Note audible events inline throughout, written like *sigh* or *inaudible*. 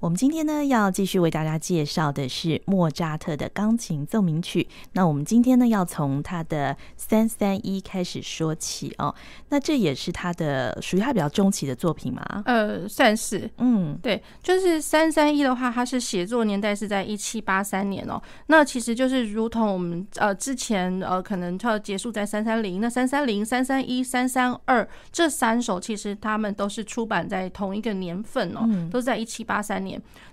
我们今天呢，要继续为大家介绍的是莫扎特的钢琴奏鸣曲。那我们今天呢，要从他的三三一开始说起哦。那这也是他的属于他比较中期的作品吗？呃，算是，嗯，对，就是三三一的话，它是写作年代是在一七八三年哦。那其实就是如同我们呃之前呃可能要结束在三三零，那三三零、三三一、三三二这三首，其实他们都是出版在同一个年份哦，嗯、都是在一七八三年。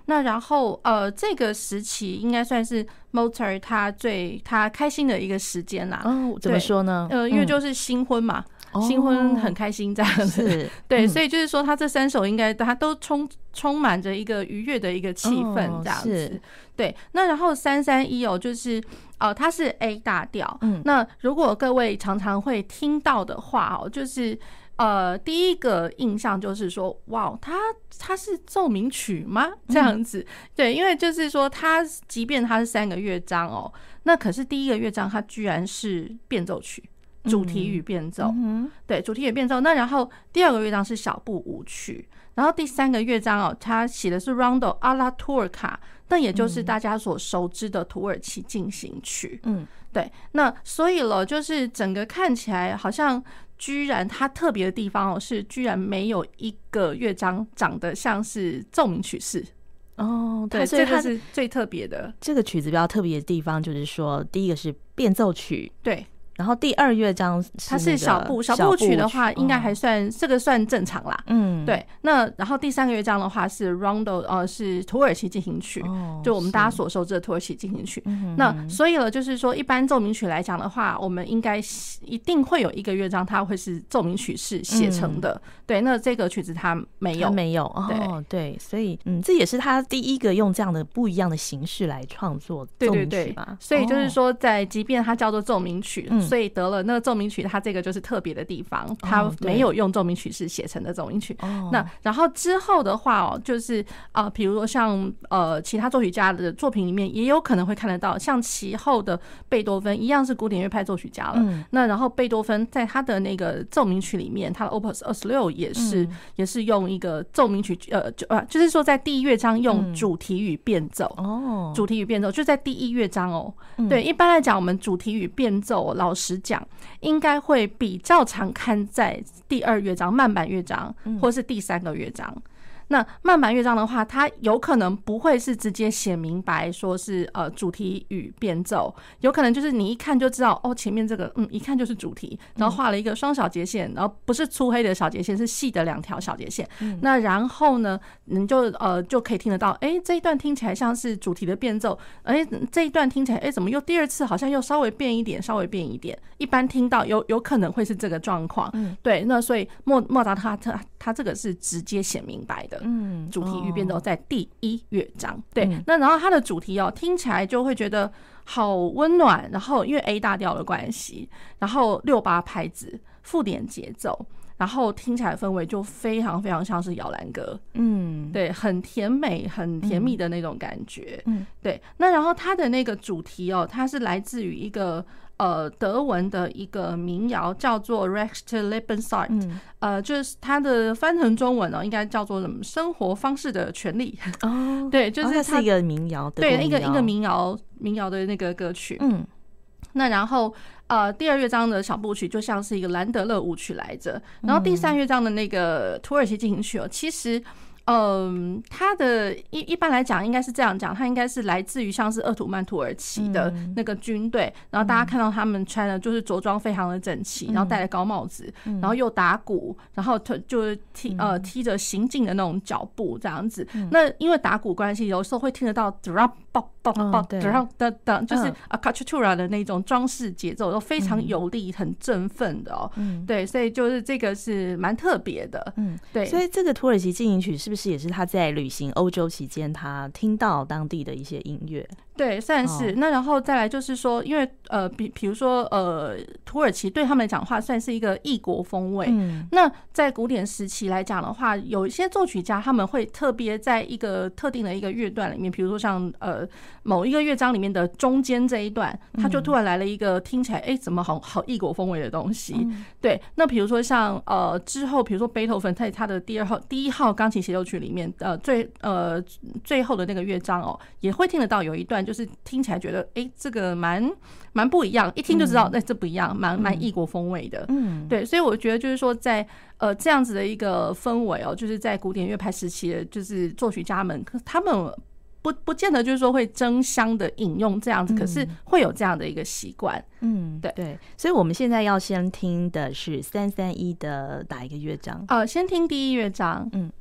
那然后呃，这个时期应该算是 Mozart 他最他开心的一个时间啦。哦，怎么说呢？呃，因为就是新婚嘛，嗯、新婚很开心这样子。是 *laughs* 对，所以就是说他这三首应该他都充充满着一个愉悦的一个气氛这样子。哦、对，那然后三三一哦，就是呃，它是 A 大调。嗯，那如果各位常常会听到的话哦，就是。呃，第一个印象就是说，哇，它它是奏鸣曲吗？这样子，嗯、对，因为就是说，它即便它是三个乐章哦，那可是第一个乐章它居然是变奏曲，主题与变奏，嗯、对，主题与变奏。那然后第二个乐章是小步舞曲，然后第三个乐章哦，它写的是 Rondo alla Turca，那也就是大家所熟知的土耳其进行曲。嗯，对，那所以了，就是整个看起来好像。居然它特别的地方哦，是居然没有一个乐章长得像是奏鸣曲式哦，对，所以它是最特别的。这个曲子比较特别的地方就是说，第一个是变奏曲，对。然后第二乐章它是小步小步曲的话，应该还算这个算正常啦。嗯，对。那然后第三个乐章的话是 Rondo，呃，是土耳其进行曲，就我们大家所熟知的土耳其进行曲。那所以了，就是说一般奏鸣曲来讲的话，我们应该一定会有一个乐章，它会是奏鸣曲式写成的。对，那这个曲子它没有，没有。哦，对。所以，嗯，这也是他第一个用这样的不一样的形式来创作奏鸣曲吧。所以就是说，在即便它叫做奏鸣曲，所以得了那个奏鸣曲，它这个就是特别的地方，它没有用奏鸣曲式写成的奏鸣曲。哦、那然后之后的话哦，就是啊、呃，比如说像呃其他作曲家的作品里面，也有可能会看得到，像其后的贝多芬一样是古典乐派作曲家了。嗯、那然后贝多芬在他的那个奏鸣曲里面，他的 Opus 二十六也是、嗯、也是用一个奏鸣曲，呃就呃就是说在第一乐章用主题与变奏哦，主题与变奏就在第一乐章哦。对，一般来讲，我们主题与变奏，老实讲。应该会比较常看在第二乐章慢板乐章，或是第三个乐章。那慢板乐章的话，它有可能不会是直接写明白，说是呃主题与变奏，有可能就是你一看就知道哦，前面这个嗯一看就是主题，然后画了一个双小节线，然后不是粗黑的小节线，是细的两条小节线。那然后呢，你就呃就可以听得到，哎，这一段听起来像是主题的变奏，哎，这一段听起来哎怎么又第二次好像又稍微变一点，稍微变一点。一般听到有有可能会是这个状况，对。那所以莫莫扎特他他这个是直接写明白的。嗯，主题与变奏在第一乐章，对，那然后它的主题哦，听起来就会觉得好温暖，然后因为 A 大调的关系，然后六八拍子，附点节奏，然后听起来氛围就非常非常像是摇篮歌，嗯，对，很甜美、很甜蜜的那种感觉，嗯，对，那然后它的那个主题哦，它是来自于一个。呃，德文的一个民谣叫做《Recht Lebensart》，呃，就是它的翻成中文呢，应该叫做什么？生活方式的权利哦，*laughs* 对，就是它是一个民谣，对，一个一个民谣民谣的那个歌曲。嗯，那然后呃，第二乐章的小步曲就像是一个兰德勒舞曲来着，然后第三乐章的那个土耳其进行曲哦，其实。嗯，他的一一般来讲应该是这样讲，他应该是来自于像是鄂图曼土耳其的那个军队，然后大家看到他们穿的就是着装非常的整齐，然后戴了高帽子，然后又打鼓，然后他就是踢呃踢着行进的那种脚步这样子。那因为打鼓关系，有时候会听得到 drop。爆爆爆，然后噔噔，就是啊，cachutura 的那种装饰节奏都非常有力，很振奋的哦。嗯，对，所以就是这个是蛮特别的。嗯，对。所以这个土耳其进行曲是不是也是他在旅行欧洲期间他听到当地的一些音乐？对，算是。哦、那然后再来就是说，因为呃，比比如说呃，土耳其对他们来讲的话，算是一个异国风味。嗯。那在古典时期来讲的话，有一些作曲家他们会特别在一个特定的一个乐段里面，比如说像呃某一个乐章里面的中间这一段，他就突然来了一个听起来哎怎么好好异国风味的东西。嗯、对。那比如说像呃之后，比如说贝多芬在他的第二号第一号钢琴协奏曲里面，呃最呃最后的那个乐章哦，也会听得到有一段。就是听起来觉得，哎、欸，这个蛮蛮不一样，一听就知道，那、这不一样，蛮蛮异国风味的。嗯，对，所以我觉得就是说在，在呃这样子的一个氛围哦，就是在古典乐派时期的，就是作曲家们，他们不不见得就是说会争相的引用这样子，可是会有这样的一个习惯。嗯，对对，所以我们现在要先听的是三三一的哪一个乐章？呃，先听第一乐章。嗯。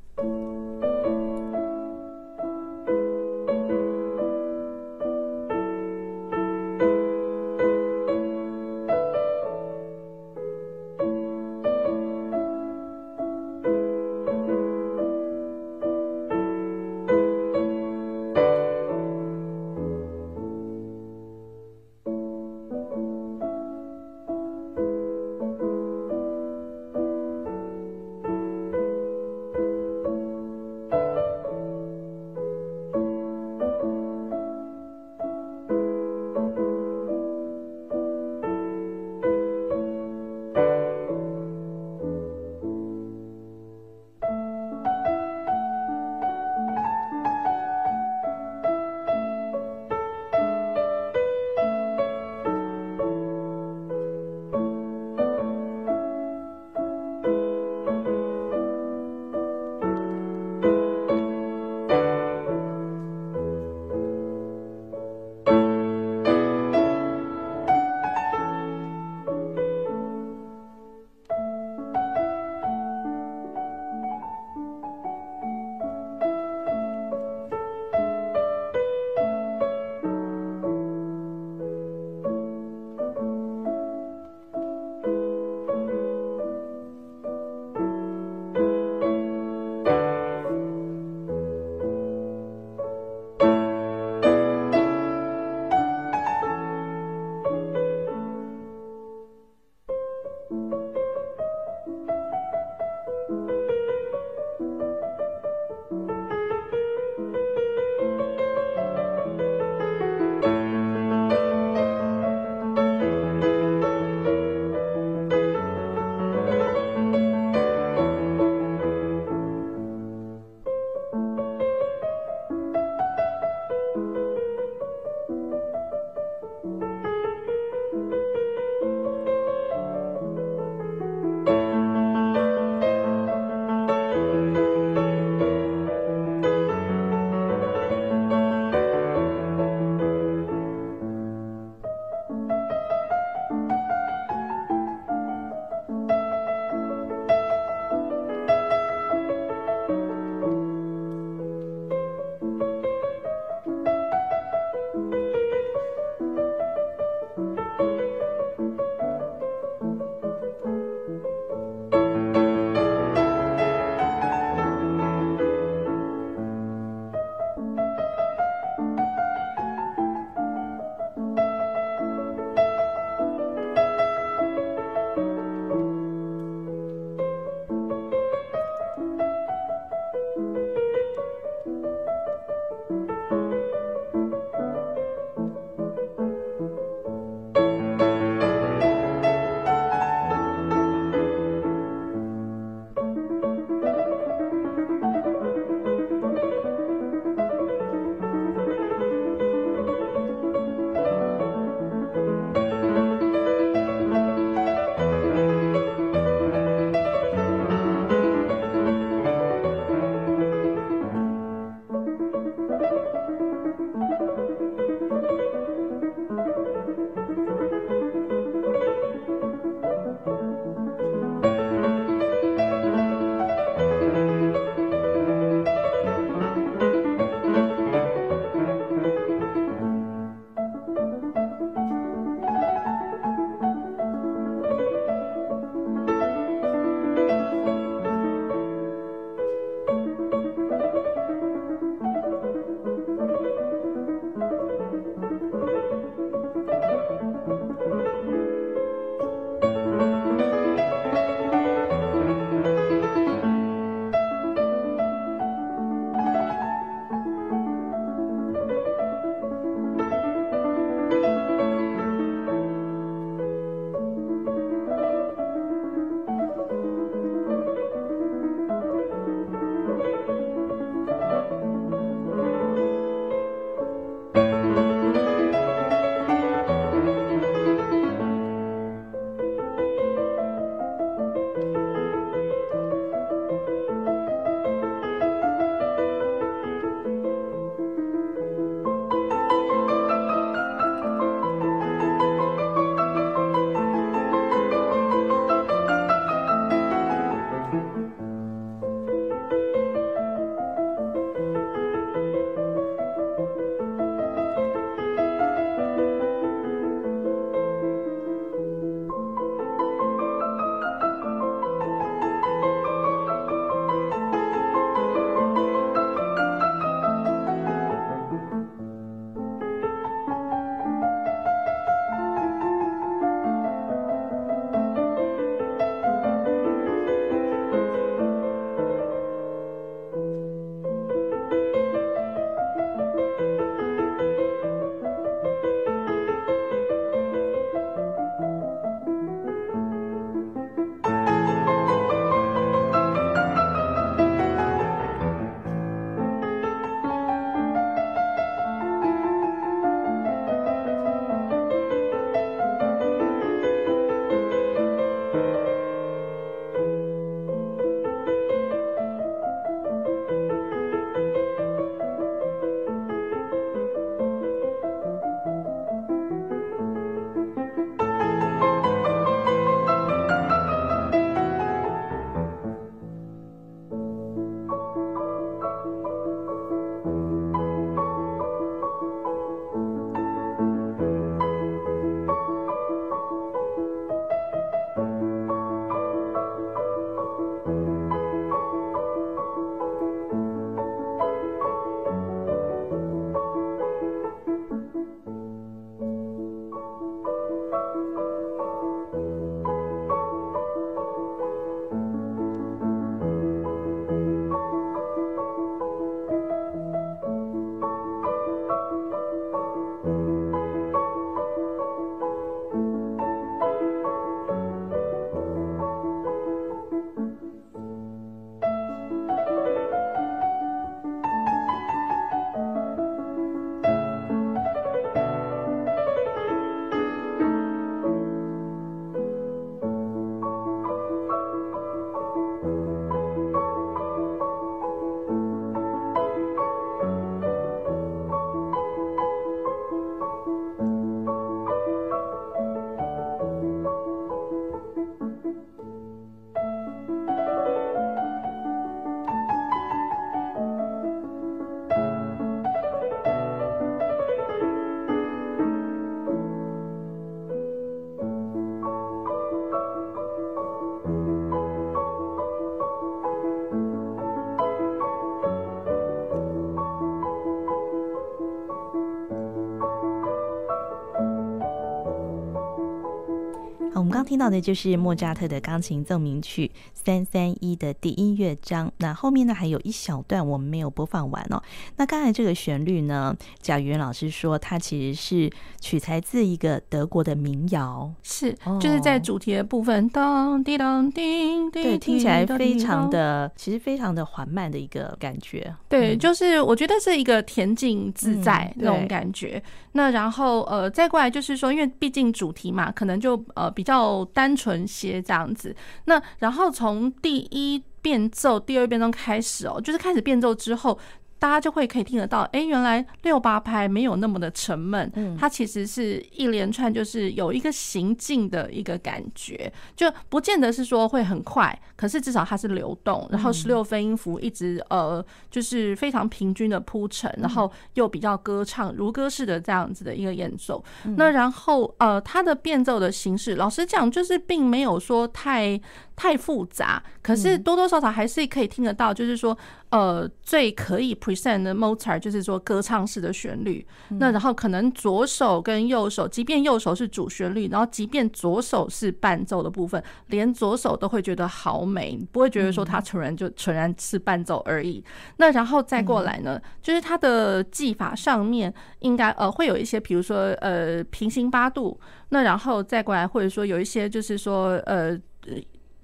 刚听到的就是莫扎特的钢琴奏鸣曲三三一的第一乐章。那后面呢还有一小段我们没有播放完哦。那刚才这个旋律呢，贾云老师说它其实是取材自一个德国的民谣，是就是在主题的部分，当滴当叮叮，对，听起来非常的，其实非常的缓慢的一个感觉。对，就是我觉得是一个恬静自在那种感觉。那然后呃，再过来就是说，因为毕竟主题嘛，可能就呃比较单纯些这样子。那然后从第一变奏、第二变奏开始哦，就是开始变奏之后。大家就会可以听得到，哎，原来六八拍没有那么的沉闷，嗯，它其实是一连串，就是有一个行进的一个感觉，就不见得是说会很快，可是至少它是流动，然后十六分音符一直呃，就是非常平均的铺陈，然后又比较歌唱如歌式的这样子的一个演奏。那然后呃，它的变奏的形式，老实讲，就是并没有说太。太复杂，可是多多少少还是可以听得到，就是说，呃，最可以 present 的 Mozart 就是说歌唱式的旋律。那然后可能左手跟右手，即便右手是主旋律，然后即便左手是伴奏的部分，连左手都会觉得好美，不会觉得说它纯然就纯然是伴奏而已。那然后再过来呢，就是它的技法上面应该呃会有一些，比如说呃平行八度，那然后再过来或者说有一些就是说呃。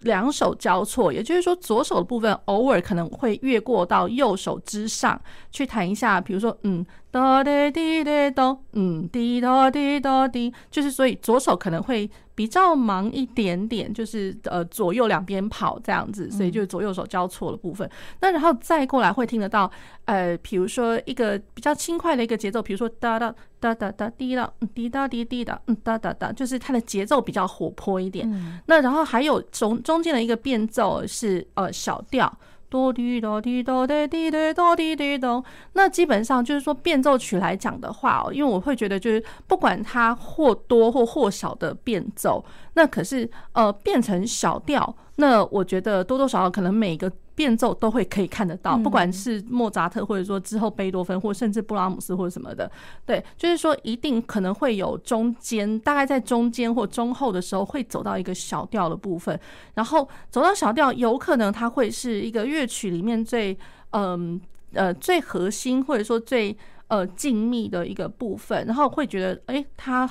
两手交错，也就是说，左手的部分偶尔可能会越过到右手之上去弹一下，比如说，嗯，哆滴滴滴哆，嗯，滴哆滴哆滴，就是所以左手可能会。比较忙一点点，就是呃左右两边跑这样子，所以就是左右手交错的部分。那然后再过来会听得到，呃，比如说一个比较轻快的一个节奏，比如说哒哒哒哒哒滴哒滴哒滴滴哒嗯哒哒哒，就是它的节奏比较活泼一点。那然后还有中中间的一个变奏是呃小调。哆滴哆滴哆滴滴得哆滴滴哆，那基本上就是说变奏曲来讲的话哦，因为我会觉得就是不管它或多或或少的变奏，那可是呃变成小调，那我觉得多多少少可能每个。变奏都会可以看得到，不管是莫扎特，或者说之后贝多芬，或甚至布拉姆斯或者什么的，对，就是说一定可能会有中间，大概在中间或中后的时候会走到一个小调的部分，然后走到小调，有可能它会是一个乐曲里面最嗯呃，呃最核心或者说最呃静谧的一个部分，然后会觉得哎它。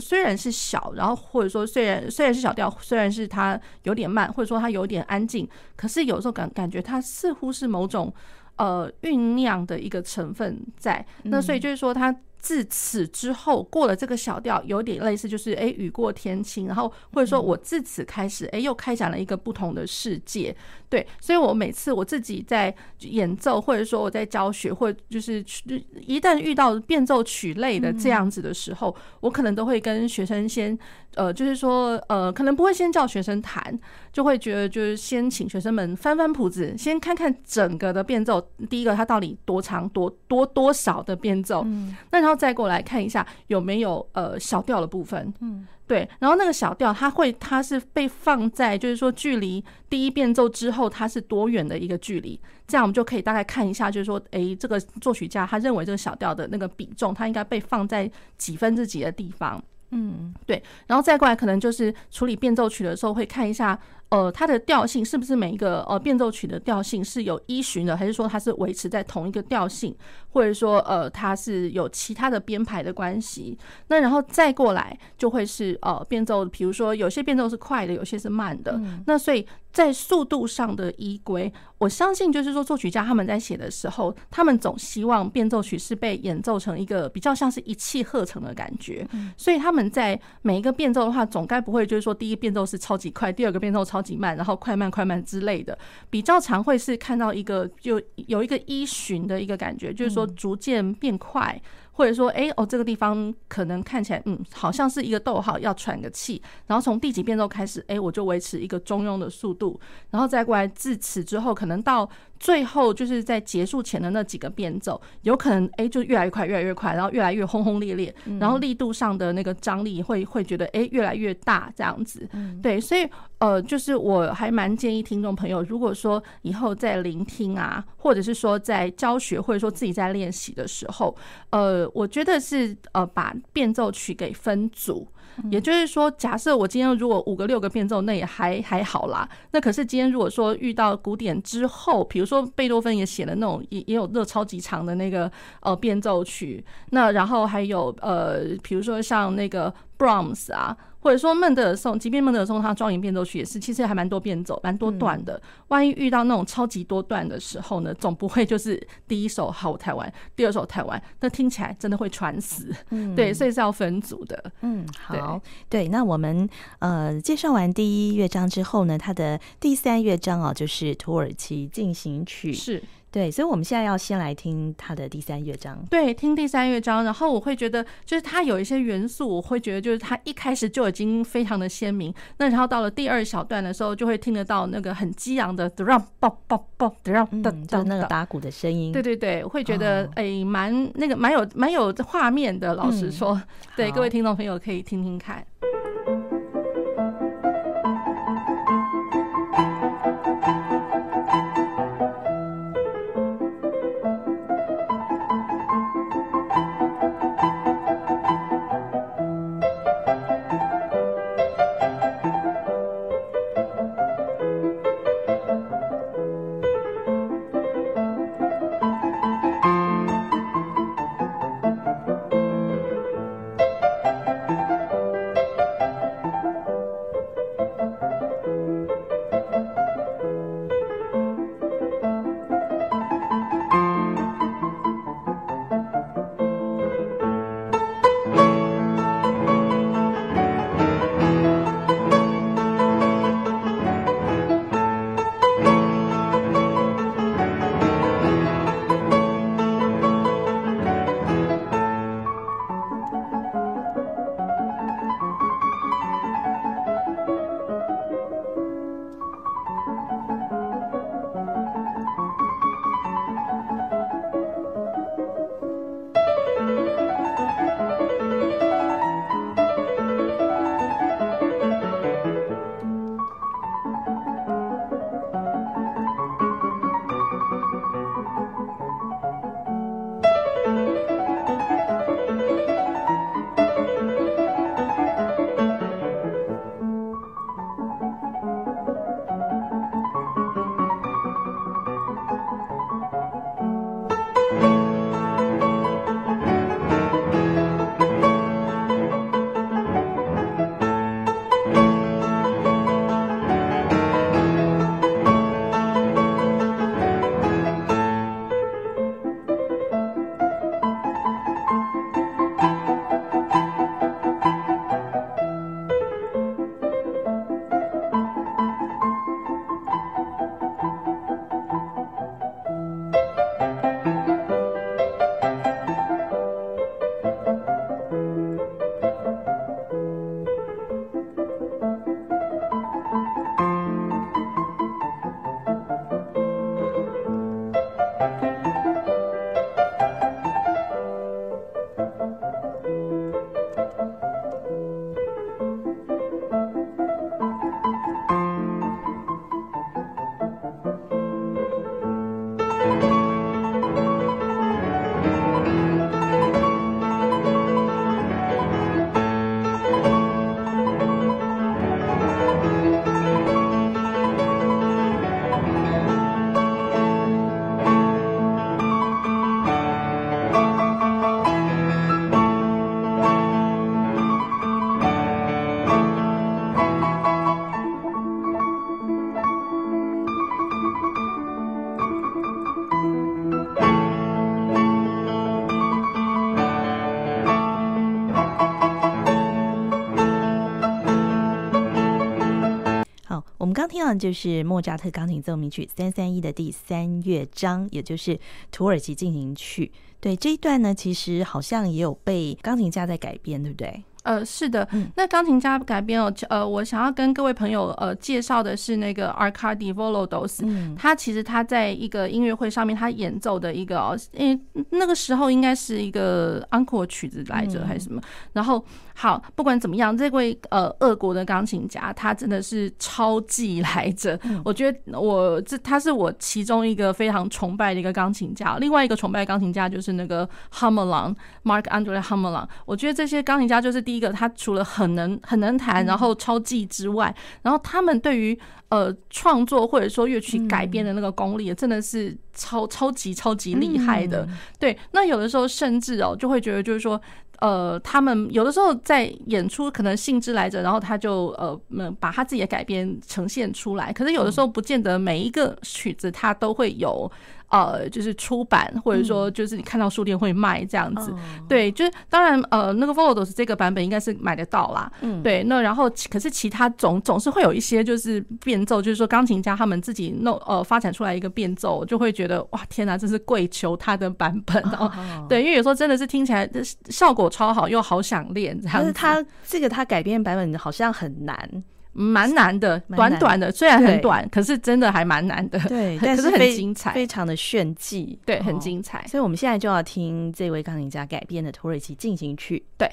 虽然是小，然后或者说虽然虽然是小调，虽然是它有点慢，或者说它有点安静，可是有时候感感觉它似乎是某种呃酝酿的一个成分在。那所以就是说它。自此之后，过了这个小调，有点类似，就是哎，雨过天晴，然后或者说我自此开始，哎，又开展了一个不同的世界。对，所以我每次我自己在演奏，或者说我在教学，或者就是一旦遇到变奏曲类的这样子的时候，我可能都会跟学生先，呃，就是说，呃，可能不会先叫学生弹，就会觉得就是先请学生们翻翻谱子，先看看整个的变奏，第一个它到底多长，多多多少的变奏，那然后。再过来看一下有没有呃小调的部分，嗯，对，然后那个小调它会它是被放在就是说距离第一变奏之后它是多远的一个距离，这样我们就可以大概看一下，就是说，哎，这个作曲家他认为这个小调的那个比重，它应该被放在几分之几的地方，嗯，对，然后再过来可能就是处理变奏曲的时候会看一下。呃，它的调性是不是每一个呃变奏曲的调性是有依循的，还是说它是维持在同一个调性，或者说呃它是有其他的编排的关系？那然后再过来就会是呃变奏，比如说有些变奏是快的，有些是慢的。嗯、那所以在速度上的依归，我相信就是说作曲家他们在写的时候，他们总希望变奏曲是被演奏成一个比较像是一气呵成的感觉。所以他们在每一个变奏的话，总该不会就是说第一变奏是超级快，第二个变奏超。超级慢，然后快慢快慢之类的，比较常会是看到一个就有一个依循的一个感觉，就是说逐渐变快，或者说哎哦这个地方可能看起来嗯好像是一个逗号要喘个气，然后从第几变奏开始哎我就维持一个中庸的速度，然后再过来至此之后可能到最后就是在结束前的那几个变奏，有可能哎就越来越快，越来越快，然后越来越轰轰烈烈，然后力度上的那个张力会会觉得哎越来越大这样子。对，所以呃，就是我还蛮建议听众朋友，如果说以后在聆听啊，或者是说在教学，或者说自己在练习的时候，呃，我觉得是呃把变奏曲给分组。也就是说，假设我今天如果五个六个变奏，那也还还好啦。那可是今天如果说遇到古典之后，比如说贝多芬也写了那种也也有那超级长的那个呃变奏曲，那然后还有呃，比如说像那个 Brahms 啊。或者说孟德尔颂，即便孟德尔颂他庄严变奏曲也是，其实还蛮多变奏，蛮多段的。万一遇到那种超级多段的时候呢，总不会就是第一首好我弹完，第二首弹完，那听起来真的会喘死。嗯，对，所以是要分组的。嗯，好，对，那我们呃介绍完第一乐章之后呢，它的第三乐章啊，就是土耳其进行曲。是。对，所以我们现在要先来听他的第三乐章。对，听第三乐章，然后我会觉得，就是它有一些元素，我会觉得就是它一开始就已经非常的鲜明。那然后到了第二小段的时候，就会听得到那个很激昂的 drum pop pop pop drum，就那个打鼓的声音。对对对，会觉得哎，蛮那个蛮有蛮有画面的。老实说，对各位听众朋友可以听听看。就是莫扎特钢琴奏鸣曲三三一的第三乐章，也就是土耳其进行曲。对这一段呢，其实好像也有被钢琴家在改编，对不对？呃，是的，那钢琴家改编哦，呃，我想要跟各位朋友呃介绍的是那个 arcady Volodos，嗯，他其实他在一个音乐会上面他演奏的一个哦，因为那个时候应该是一个 Uncle 曲子来着还是什么，然后好，不管怎么样，这位呃俄国的钢琴家他真的是超技来着，我觉得我这他是我其中一个非常崇拜的一个钢琴家，另外一个崇拜钢琴家就是那个 Hamelin Mark Andre Hamelin，我觉得这些钢琴家就是第。一个他除了很能很能弹，然后超技之外，然后他们对于呃创作或者说乐曲改编的那个功力，真的是超超级超级厉害的。对，那有的时候甚至哦，就会觉得就是说，呃，他们有的时候在演出可能兴致来着，然后他就呃把他自己的改编呈现出来。可是有的时候不见得每一个曲子他都会有。呃，就是出版，或者说就是你看到书店会卖这样子，嗯、对，就是当然呃，那个 Volodos 这个版本应该是买得到啦，嗯，对，那然后可是其他总总是会有一些就是变奏，就是说钢琴家他们自己弄呃发展出来一个变奏，就会觉得哇天哪，这是跪求他的版本哦，哦，*laughs* 对，因为有时候真的是听起来效果超好，又好想练这样子，但是他这个他改编版本好像很难。蛮难的，短短的，虽然很短，可是真的还蛮难的。对，但是很精彩，非常的炫技，对，很精彩。所以我们现在就要听这位钢琴家改编的土耳其进行曲。对。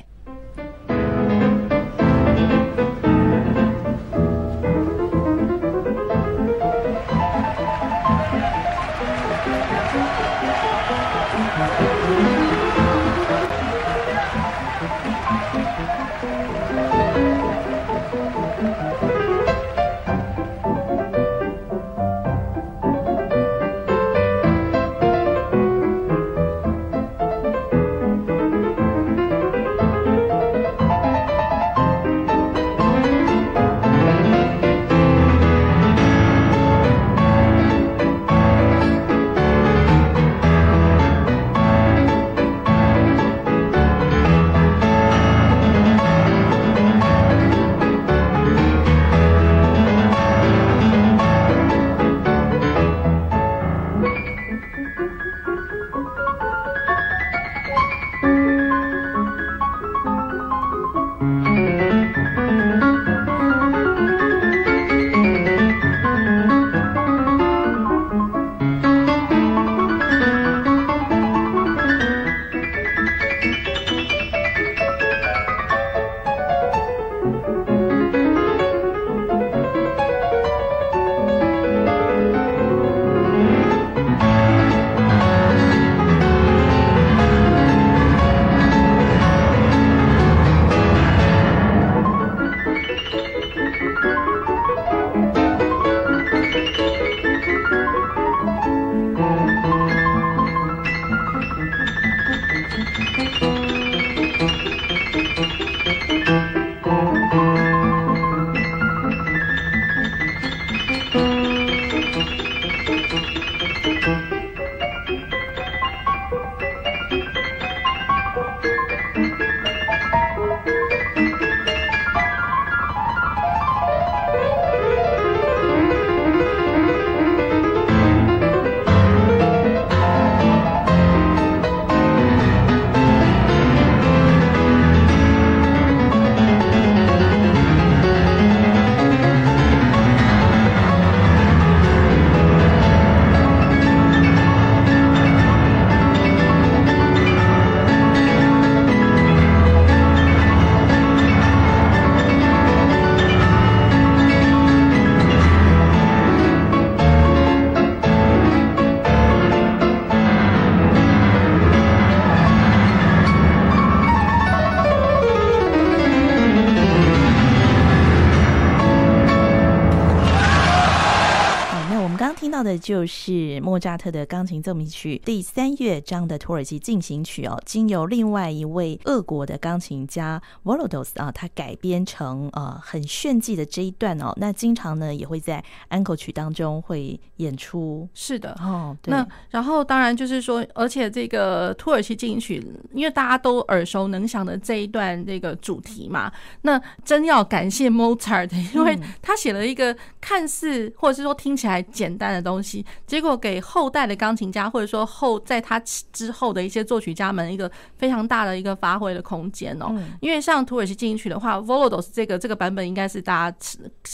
就是莫扎特的钢琴奏鸣曲第三乐章的土耳其进行曲哦，经由另外一位俄国的钢琴家 Volodos 啊，他改编成呃很炫技的这一段哦。那经常呢也会在安可曲当中会演出。是的哦，对。那然后当然就是说，而且这个土耳其进行曲，因为大家都耳熟能详的这一段这个主题嘛，那真要感谢 Mozart，因为他写了一个看似或者是说听起来简单的的东西，结果给后代的钢琴家或者说后在他之后的一些作曲家们一个非常大的一个发挥的空间哦。因为像土耳其进行曲的话，Volodos 这个这个版本应该是大家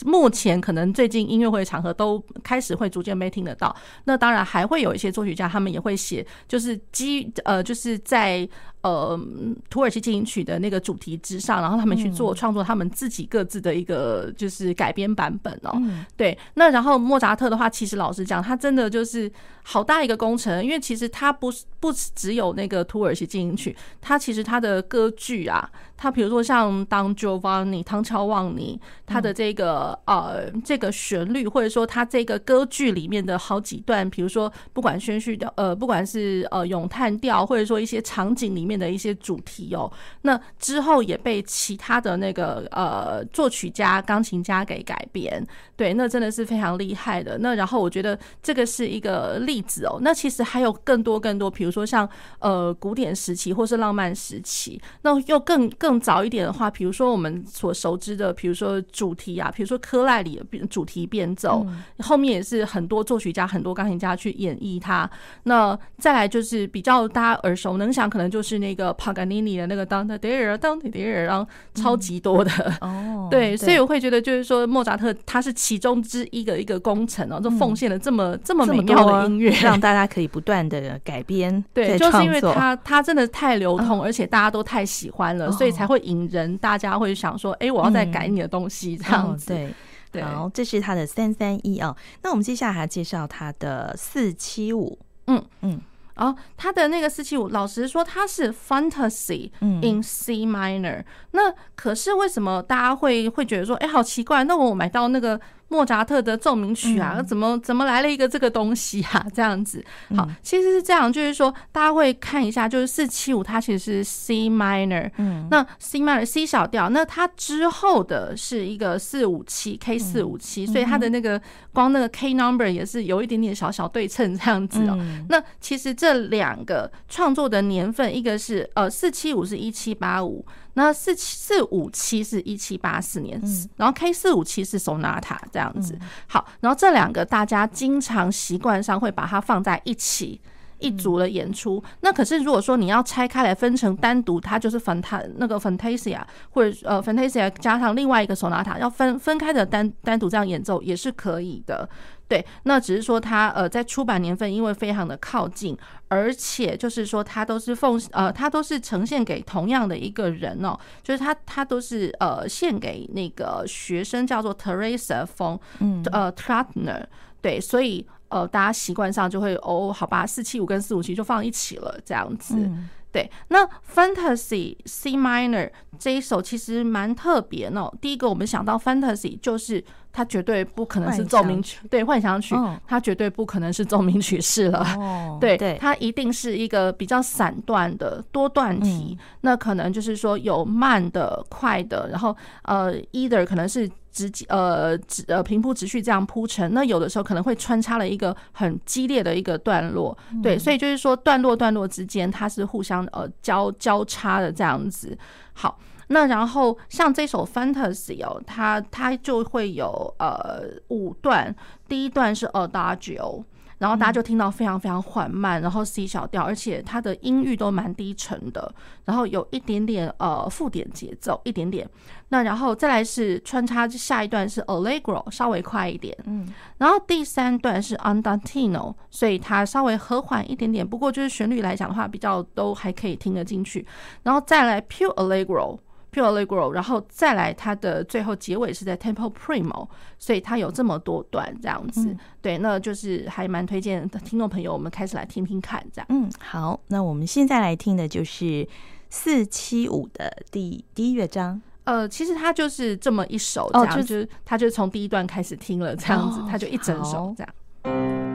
目前可能最近音乐会场合都开始会逐渐被听得到。那当然还会有一些作曲家他们也会写，就是基呃就是在。呃，土耳其进行曲的那个主题之上，然后他们去做创作，他们自己各自的一个就是改编版本哦。对，那然后莫扎特的话，其实老实讲，他真的就是好大一个工程，因为其实它不是不只有那个土耳其进行曲，它其实它的歌剧啊，它比如说像当 Giovanni 唐乔旺尼，他的这个呃这个旋律，或者说他这个歌剧里面的好几段，比如说不管宣叙调，呃，不管是呃咏叹调，或者说一些场景里面。的一些主题哦，那之后也被其他的那个呃作曲家、钢琴家给改编，对，那真的是非常厉害的。那然后我觉得这个是一个历例子哦。那其实还有更多更多，比如说像呃古典时期或是浪漫时期，那又更更早一点的话，比如说我们所熟知的，比如说主题啊，比如说科赖里的主题变奏，后面也是很多作曲家、很多钢琴家去演绎它。那再来就是比较大家耳熟能详，可能就是。那个帕格尼尼的那个当的迪尔当的迪尔，然后超级多的 *laughs* 哦，对，所以我会觉得就是说莫扎特他是其中之一的一个工程哦，就奉献了这么这么美妙的音乐，*laughs* 让大家可以不断的改编。*laughs* 对，就是因为它它真的太流通，而且大家都太喜欢了，所以才会引人，大家会想说，哎，我要再改你的东西这样子。对对，好，这是他的三三一啊。那我们接下来还要介绍他的四七五，嗯嗯。哦，他的那个四七五，老实说，它是 Fantasy in C minor。那可是为什么大家会会觉得说，哎，好奇怪？那我买到那个。莫扎特的奏鸣曲啊，怎么怎么来了一个这个东西啊？*laughs* 这样子，好，其实是这样，就是说大家会看一下，就是四七五它其实是 C minor，嗯，那 C minor C 小调，那它之后的是一个四五七 K 四五七，所以它的那个光那个 K number 也是有一点点小小对称这样子哦。那其实这两个创作的年份，一个是呃四七五是一七八五。那四七四五七是一七八四年，然后 K 四五七是 Sonata 这样子。好，然后这两个大家经常习惯上会把它放在一起一组的演出。那可是如果说你要拆开来分成单独，它就是 Fanta 那个 Fantasia 或者呃 Fantasia 加上另外一个 Sonata 要分分开的单单独这样演奏也是可以的。对，那只是说它呃在出版年份因为非常的靠近，而且就是说它都是奉呃它都是呈现给同样的一个人哦，就是它它都是呃献给那个学生叫做 Teresa von 呃 Trautner，对，所以呃大家习惯上就会哦好吧，四七五跟四五七就放一起了这样子。对，那 Fantasy C Minor 这一首其实蛮特别哦。第一个我们想到 Fantasy 就是。它绝对不可能是奏鸣曲，对，幻想曲，它绝对不可能是奏鸣曲式了。对，它一定是一个比较散段的多段体。那可能就是说有慢的、快的，然后呃，either 可能是直呃直呃平铺直叙这样铺陈。那有的时候可能会穿插了一个很激烈的一个段落。对，所以就是说段落段落之间它是互相呃交交叉的这样子。好。那然后像这首 Fantasy 哦，它它就会有呃五段，第一段是 Adagio，然后大家就听到非常非常缓慢，然后 C 小调，而且它的音域都蛮低沉的，然后有一点点呃附点节奏，一点点。那然后再来是穿插下一段是 Allegro，稍微快一点，嗯，然后第三段是 Andantino，所以它稍微和缓一点点，不过就是旋律来讲的话，比较都还可以听得进去。然后再来 Pure Allegro。Più Allegro，然后再来它的最后结尾是在 Tempo Primo，所以它有这么多段这样子，嗯、对，那就是还蛮推荐听众朋友，我们开始来听听看这样。嗯，好，那我们现在来听的就是四七五的第第一乐章。呃，其实它就是这么一首这样，哦、就，就是他就从第一段开始听了这样子，它、哦、就一整首这样。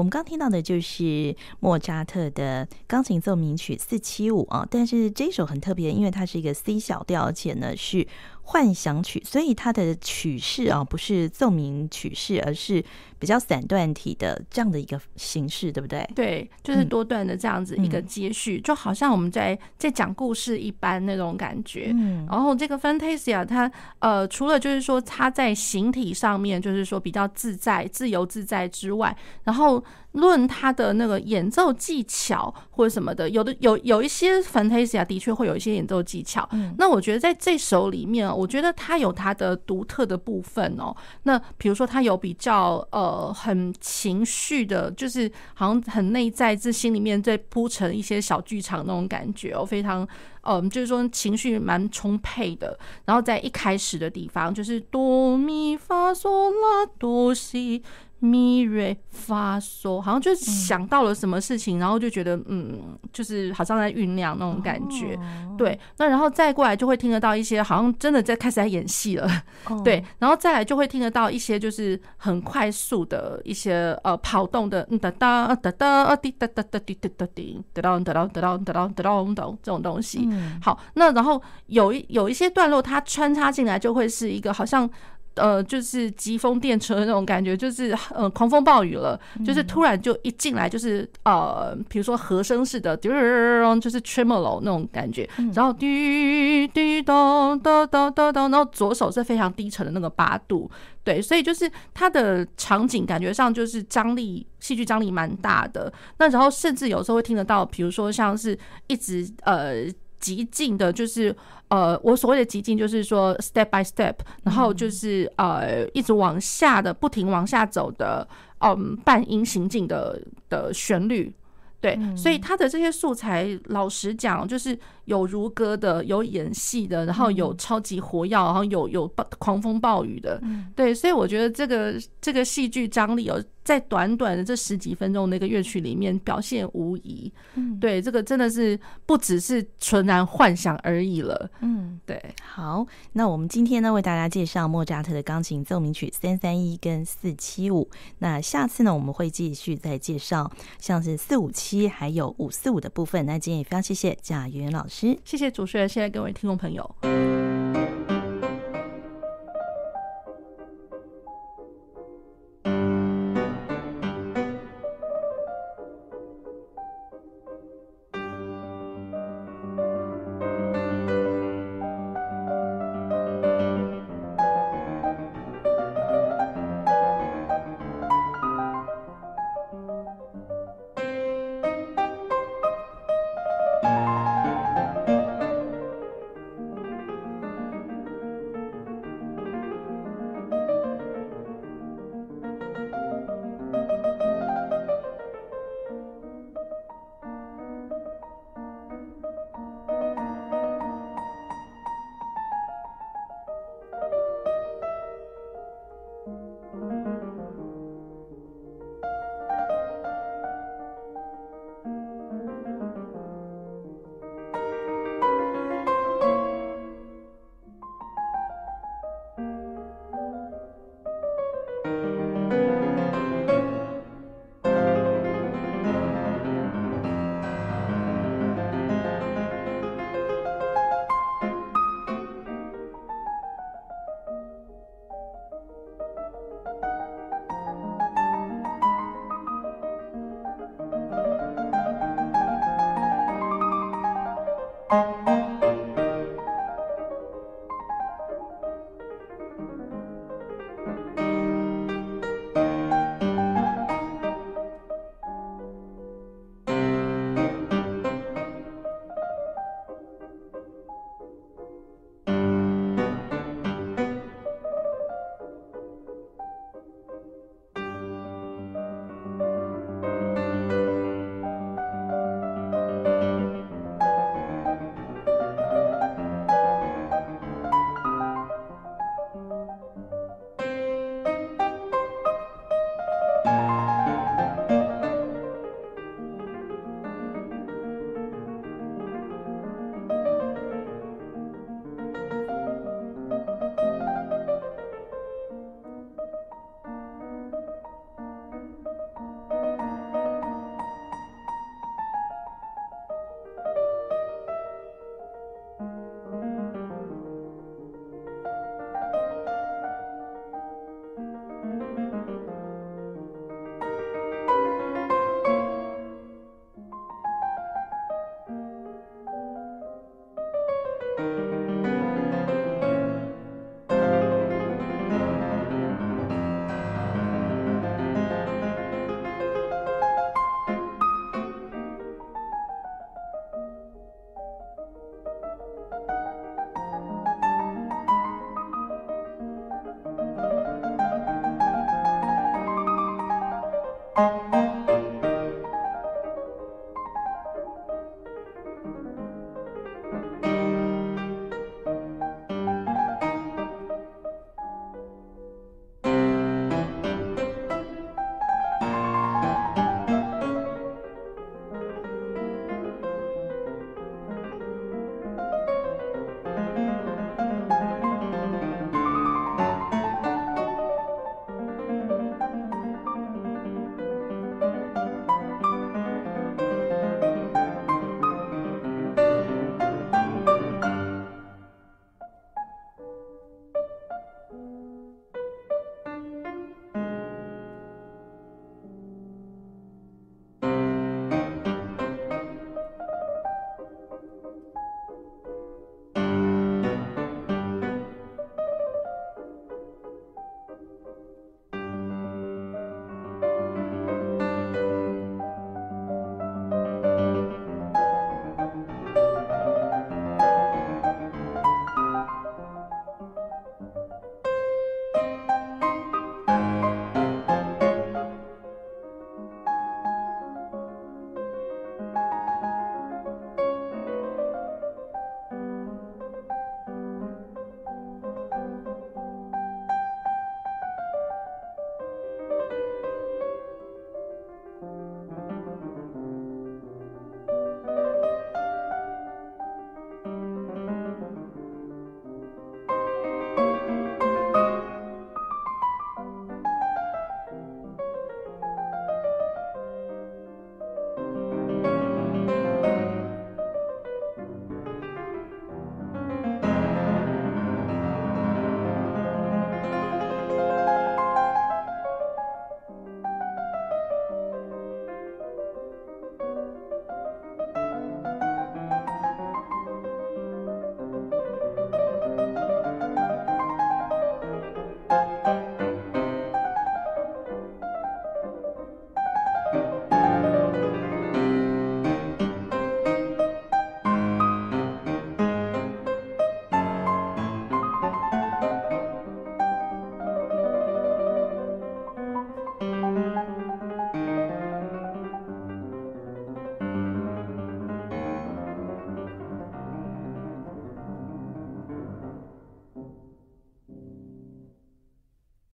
我们刚听到的就是莫扎特的钢琴奏鸣曲四七五啊，但是这一首很特别，因为它是一个 C 小调，而且呢是幻想曲，所以它的曲式啊不是奏鸣曲式，而是比较散段体的这样的一个形式，对不对？对，就是多段的这样子一个接续，嗯、就好像我们在在讲故事一般那种感觉。嗯，然后这个 Fantasia 它呃除了就是说它在形体上面就是说比较自在、自由自在之外，然后。论它的那个演奏技巧或者什么的，有的有有一些 Fantasia 的确会有一些演奏技巧。嗯，那我觉得在这首里面，我觉得它有它的独特的部分哦。那比如说，它有比较呃很情绪的，就是好像很内在，自心里面在铺成一些小剧场那种感觉哦，非常嗯，就是说情绪蛮充沛的。然后在一开始的地方，就是哆咪发嗦拉哆西。咪瑞发嗦，好像就想到了什么事情，嗯、然后就觉得嗯，就是好像在酝酿那种感觉，哦、对。那然后再过来就会听得到一些，好像真的在开始在演戏了，哦、对。然后再来就会听得到一些，就是很快速的一些呃跑动的，哒哒哒哒滴哒哒哒滴哒哒滴哒哒哒哒哒哒哒哒哒这种东西。好，那然后有一有一些段落，它穿插进来就会是一个好像。呃，就是疾风电车那种感觉，就是呃狂风暴雨了，就是突然就一进来就是呃，比如说和声式的，就是 tremolo 那种感觉，然后滴滴咚咚咚咚咚，然后左手是非常低沉的那个八度，对，所以就是它的场景感觉上就是张力，戏剧张力蛮大的。那然后甚至有时候会听得到，比如说像是一直呃。急进的，就是呃，我所谓的极尽，就是说 step by step，然后就是呃，一直往下的，不停往下走的，嗯，半音行进的的旋律。对，所以他的这些素材，老实讲，就是有如歌的，有演戏的，然后有超级活跃，然后有有暴狂风暴雨的。对，所以我觉得这个这个戏剧张力有在短短的这十几分钟那个乐曲里面表现无遗。对，这个真的是不只是纯然幻想而已了。嗯，对。好，那我们今天呢，为大家介绍莫扎特的钢琴奏鸣曲三三一跟四七五。那下次呢，我们会继续再介绍像是四五七。还有五四五的部分，那今天也非常谢谢贾元老师，谢谢主持人，谢谢各位听众朋友。